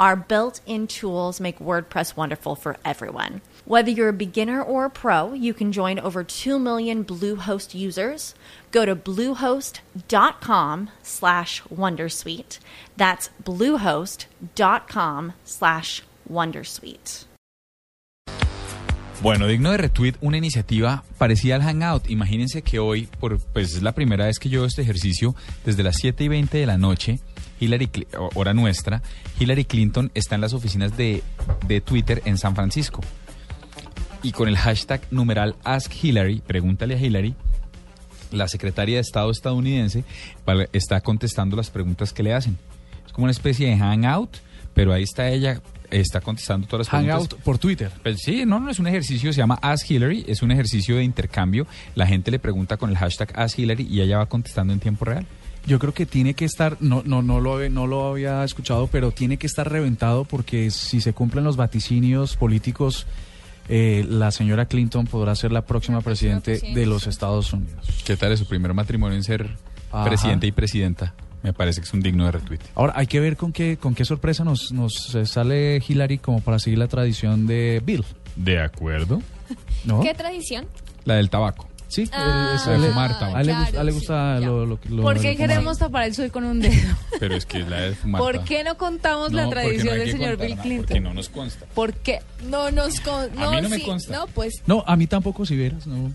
Our built in tools make WordPress wonderful for everyone. Whether you're a beginner or a pro, you can join over 2 million Bluehost users. Go to bluehost.com slash wondersuite. That's bluehost.com slash wondersuite. Bueno, digno de retweet, una iniciativa parecida al Hangout. Imagínense que hoy, por, pues es la primera vez que yo hago este ejercicio, desde las 7 y 20 de la noche, Hillary, hora nuestra, Hillary Clinton está en las oficinas de, de Twitter en San Francisco. Y con el hashtag numeral Ask Hillary, pregúntale a Hillary, la secretaria de Estado estadounidense está contestando las preguntas que le hacen. Es como una especie de hangout, pero ahí está ella está contestando todas las preguntas. Hangout por Twitter. Pues sí, no, no es un ejercicio, se llama Ask Hillary, es un ejercicio de intercambio. La gente le pregunta con el hashtag Ask Hillary y ella va contestando en tiempo real. Yo creo que tiene que estar, no, no, no, lo, no lo había escuchado, pero tiene que estar reventado porque si se cumplen los vaticinios políticos eh, la señora Clinton podrá ser la próxima presidente de los Estados Unidos. ¿Qué tal es su primer matrimonio en ser presidente y presidenta? Me parece que es un digno de retweet. Ahora, hay que ver con qué, con qué sorpresa nos, nos sale Hillary como para seguir la tradición de Bill. De acuerdo. ¿Qué tradición? La del tabaco. Sí, ah, es, le, fumar tabaco. a le, gusta lo, lo, ¿Por qué queremos tapar el sol con un dedo? Pero es que la de fumar ¿Por qué no contamos la tradición del señor Bill Clinton? Porque no nos consta. ¿Por qué? No nos consta. No, a mí no me consta. No, pues. No, a mí tampoco, si vieras, no.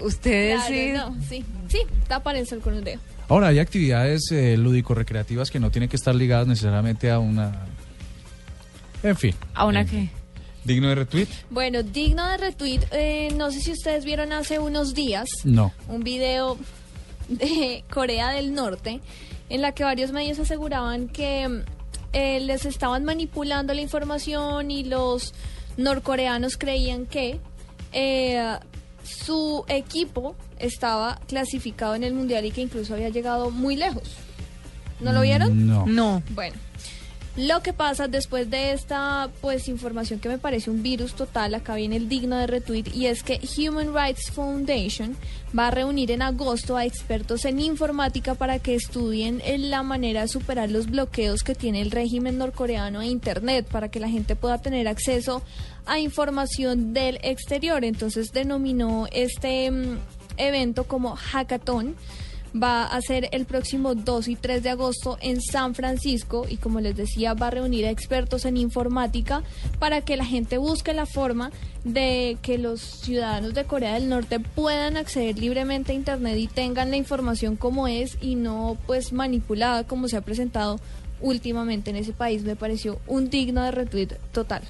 Ustedes sí. No, sí. Sí, tapar el sol con un dedo. Ahora, hay actividades eh, lúdico-recreativas que no tienen que estar ligadas necesariamente a una... En fin. ¿A una qué? ¿Digno de retweet? Bueno, digno de retweet. Eh, no sé si ustedes vieron hace unos días no. un video de Corea del Norte en la que varios medios aseguraban que eh, les estaban manipulando la información y los norcoreanos creían que eh, su equipo estaba clasificado en el mundial y que incluso había llegado muy lejos. ¿No lo vieron? No. No. Bueno. Lo que pasa después de esta pues información que me parece un virus total, acá viene el digno de retweet, y es que Human Rights Foundation va a reunir en agosto a expertos en informática para que estudien la manera de superar los bloqueos que tiene el régimen norcoreano a Internet, para que la gente pueda tener acceso a información del exterior. Entonces denominó este mm, evento como hackathon va a ser el próximo 2 y 3 de agosto en San Francisco y como les decía va a reunir a expertos en informática para que la gente busque la forma de que los ciudadanos de Corea del Norte puedan acceder libremente a internet y tengan la información como es y no pues manipulada como se ha presentado últimamente en ese país me pareció un digno de retweet total.